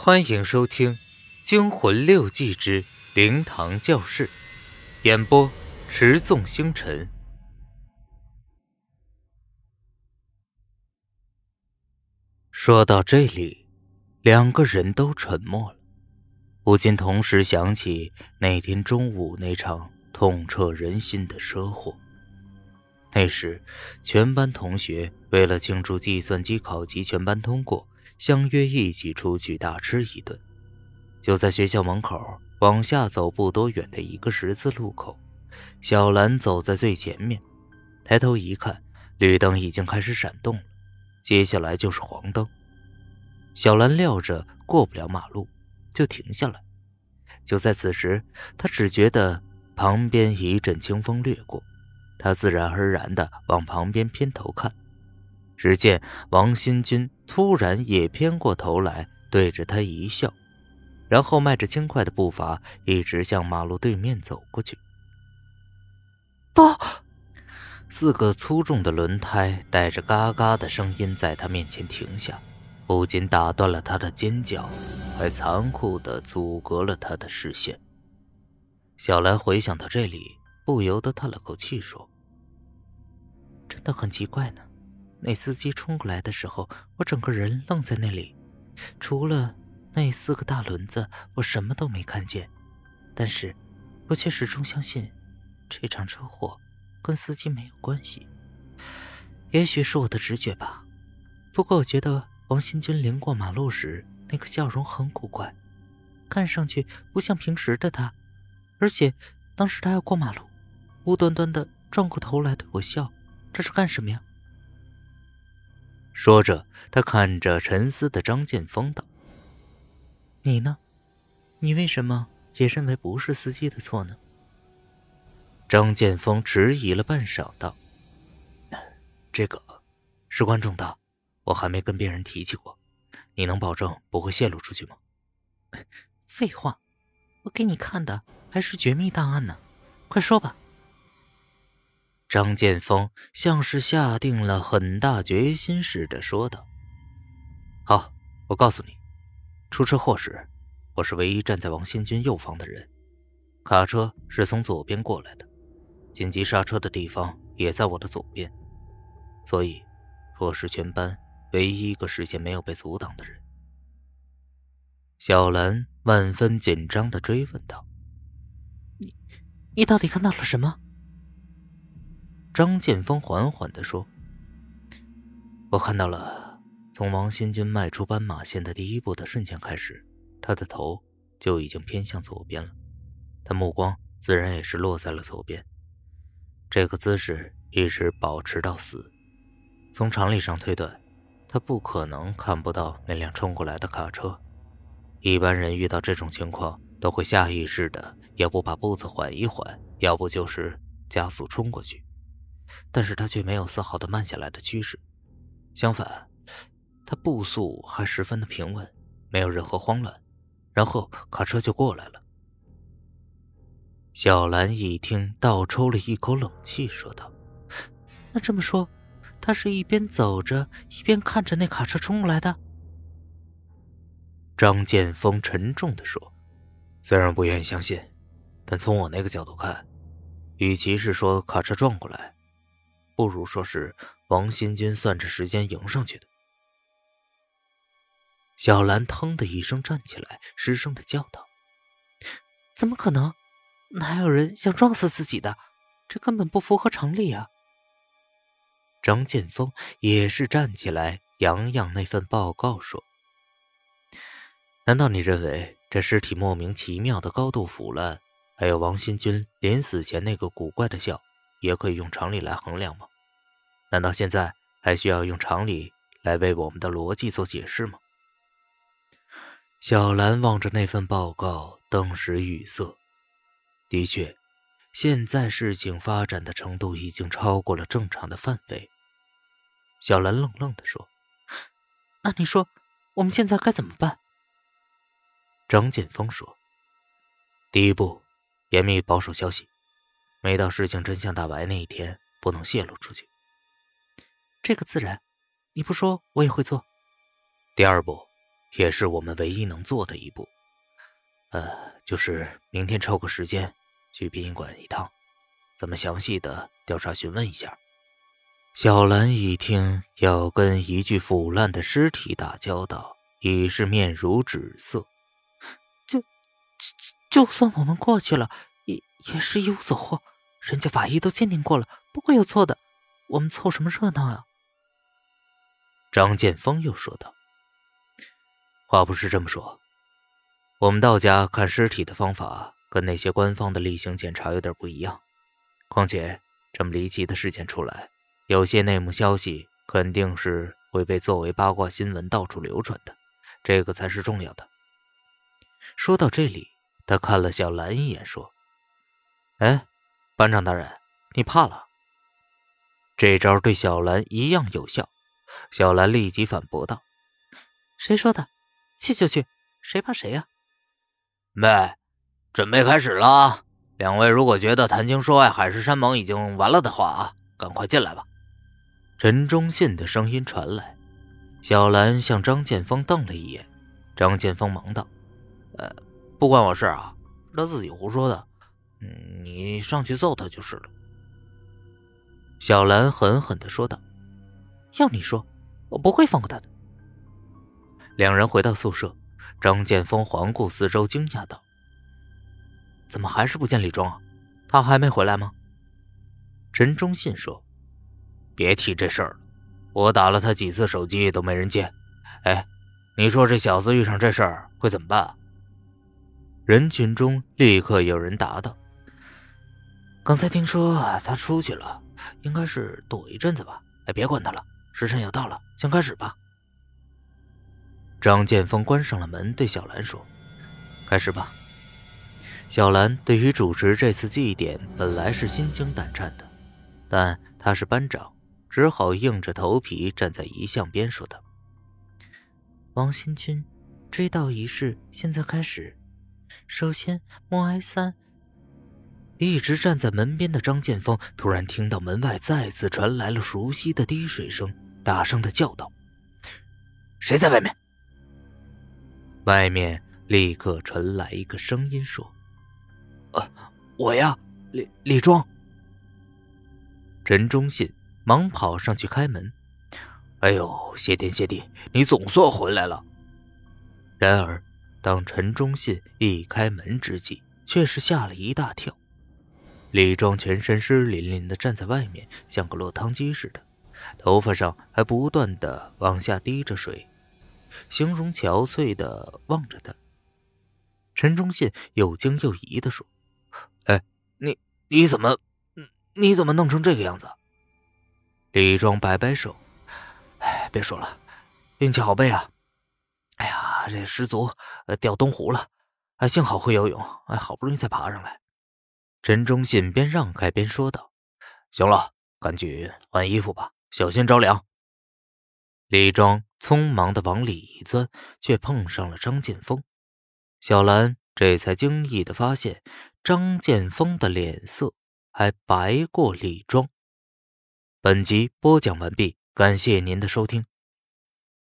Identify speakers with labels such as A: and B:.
A: 欢迎收听《惊魂六记之灵堂教室》，演播：持纵星辰。说到这里，两个人都沉默了，不禁同时想起那天中午那场痛彻人心的车祸。那时，全班同学为了庆祝计算机考级全班通过。相约一起出去大吃一顿，就在学校门口往下走不多远的一个十字路口，小兰走在最前面，抬头一看，绿灯已经开始闪动了，接下来就是黄灯。小兰料着过不了马路，就停下来。就在此时，她只觉得旁边一阵清风掠过，她自然而然地往旁边偏头看。只见王新军突然也偏过头来，对着他一笑，然后迈着轻快的步伐，一直向马路对面走过去。不，四个粗重的轮胎带着嘎嘎的声音在他面前停下，不仅打断了他的尖叫，还残酷的阻隔了他的视线。小兰回想到这里，不由得叹了口气，说：“真的很奇怪呢。”那司机冲过来的时候，我整个人愣在那里，除了那四个大轮子，我什么都没看见。但是，我却始终相信，这场车祸跟司机没有关系。也许是我的直觉吧。不过，我觉得王新军临过马路时那个笑容很古怪，看上去不像平时的他。而且，当时他要过马路，无端端的转过头来对我笑，这是干什么呀？说着，他看着沉思的张建峰道：“你呢？你为什么也认为不是司机的错呢？”张建峰迟疑了半晌，道：“这个事关重大，我还没跟别人提起过。你能保证不会泄露出去吗？”“废话，我给你看的还是绝密档案呢，快说吧。”张建峰像是下定了很大决心似的说道：“好，我告诉你，出车祸时，我是唯一站在王新军右方的人，卡车是从左边过来的，紧急刹车的地方也在我的左边，所以我是全班唯一一个视线没有被阻挡的人。”小兰万分紧张的追问道：“你，你到底看到了什么？”张建峰缓缓地说：“我看到了，从王新军迈出斑马线的第一步的瞬间开始，他的头就已经偏向左边了，他目光自然也是落在了左边。这个姿势一直保持到死。从常理上推断，他不可能看不到那辆冲过来的卡车。一般人遇到这种情况，都会下意识的，要不把步子缓一缓，要不就是加速冲过去。”但是他却没有丝毫的慢下来的趋势，相反，他步速还十分的平稳，没有任何慌乱。然后卡车就过来了。小兰一听，倒抽了一口冷气，说道：“那这么说，他是一边走着，一边看着那卡车冲过来的？”张建峰沉重的说：“虽然不愿意相信，但从我那个角度看，与其是说卡车撞过来，”不如说是王新军算着时间迎上去的。小兰腾的一声站起来，失声的叫道：“怎么可能？哪有人想撞死自己的？这根本不符合常理啊！”张建峰也是站起来，扬扬那份报告说：“难道你认为这尸体莫名其妙的高度腐烂，还有王新军临死前那个古怪的笑，也可以用常理来衡量吗？”难道现在还需要用常理来为我们的逻辑做解释吗？小兰望着那份报告，登时语塞。的确，现在事情发展的程度已经超过了正常的范围。小兰愣愣地说：“那你说，我们现在该怎么办？”张建峰说：“第一步，严密保守消息，没到事情真相大白那一天，不能泄露出去。”这个自然，你不说我也会做。第二步，也是我们唯一能做的一步。呃，就是明天抽个时间去殡仪馆一趟，咱们详细的调查询问一下。小兰一听要跟一具腐烂的尸体打交道，已是面如纸色。
B: 就就就算我们过去了，也是一无所获。人家法医都鉴定过了，不会有错的。我们凑什么热闹啊？
A: 张建峰又说道：“话不是这么说，我们道家看尸体的方法跟那些官方的例行检查有点不一样。况且这么离奇的事件出来，有些内幕消息肯定是会被作为八卦新闻到处流传的，这个才是重要的。”说到这里，他看了小兰一眼，说：“哎，班长大人，你怕了？”这招对小兰一样有效。小兰立即反驳道：“
B: 谁说的？去就去，谁怕谁呀？”
C: 妹，准备开始了。两位如果觉得谈情说爱、海誓山盟已经完了的话啊，赶快进来吧。
A: 陈忠信的声音传来。小兰向张建峰瞪了一眼。张建峰忙道：“
C: 呃，不关我事啊，是他自己胡说的。你上去揍他就是了。”
A: 小兰狠狠地说道。
B: 要你说，我不会放过他的。
A: 两人回到宿舍，张建峰环顾四周，惊讶道：“怎么还是不见李庄啊？他还没回来吗？”
C: 陈忠信说：“别提这事儿了，我打了他几次手机都没人接。哎，你说这小子遇上这事儿会怎么办？”
A: 啊人群中立刻有人答道：“
B: 刚才听说他出去了，应该是躲一阵子吧。哎，别管他了。”时辰要到了，先开始吧。
A: 张建峰关上了门，对小兰说：“开始吧。”小兰对于主持这次祭典本来是心惊胆战的，但他是班长，只好硬着头皮站在遗像边，说道：“
B: 王新军，追悼仪式现在开始。首先默哀三。”
A: 一直站在门边的张建峰突然听到门外再次传来了熟悉的滴水声。大声的叫道：“
C: 谁在外面？”
A: 外面立刻传来一个声音说：“
C: 呃，我呀，李李庄。”
A: 陈忠信忙跑上去开门：“
C: 哎呦，谢天谢地，你总算回来了。”
A: 然而，当陈忠信一开门之际，却是吓了一大跳。李庄全身湿淋淋的站在外面，像个落汤鸡似的。头发上还不断的往下滴着水，形容憔悴的望着他。陈忠信又惊又疑的说：“
C: 哎，你你怎么，你怎么弄成这个样子？”
A: 李庄摆摆手：“
C: 哎，别说了，运气好背啊！哎呀，这失足掉东湖了，哎，幸好会游泳，哎，好不容易才爬上来。”
A: 陈忠信边让开边说道：“
C: 行了，赶紧换衣服吧。”小心着凉。
A: 李庄匆忙的往里一钻，却碰上了张建峰。小兰这才惊异的发现，张建峰的脸色还白过李庄。本集播讲完毕，感谢您的收听。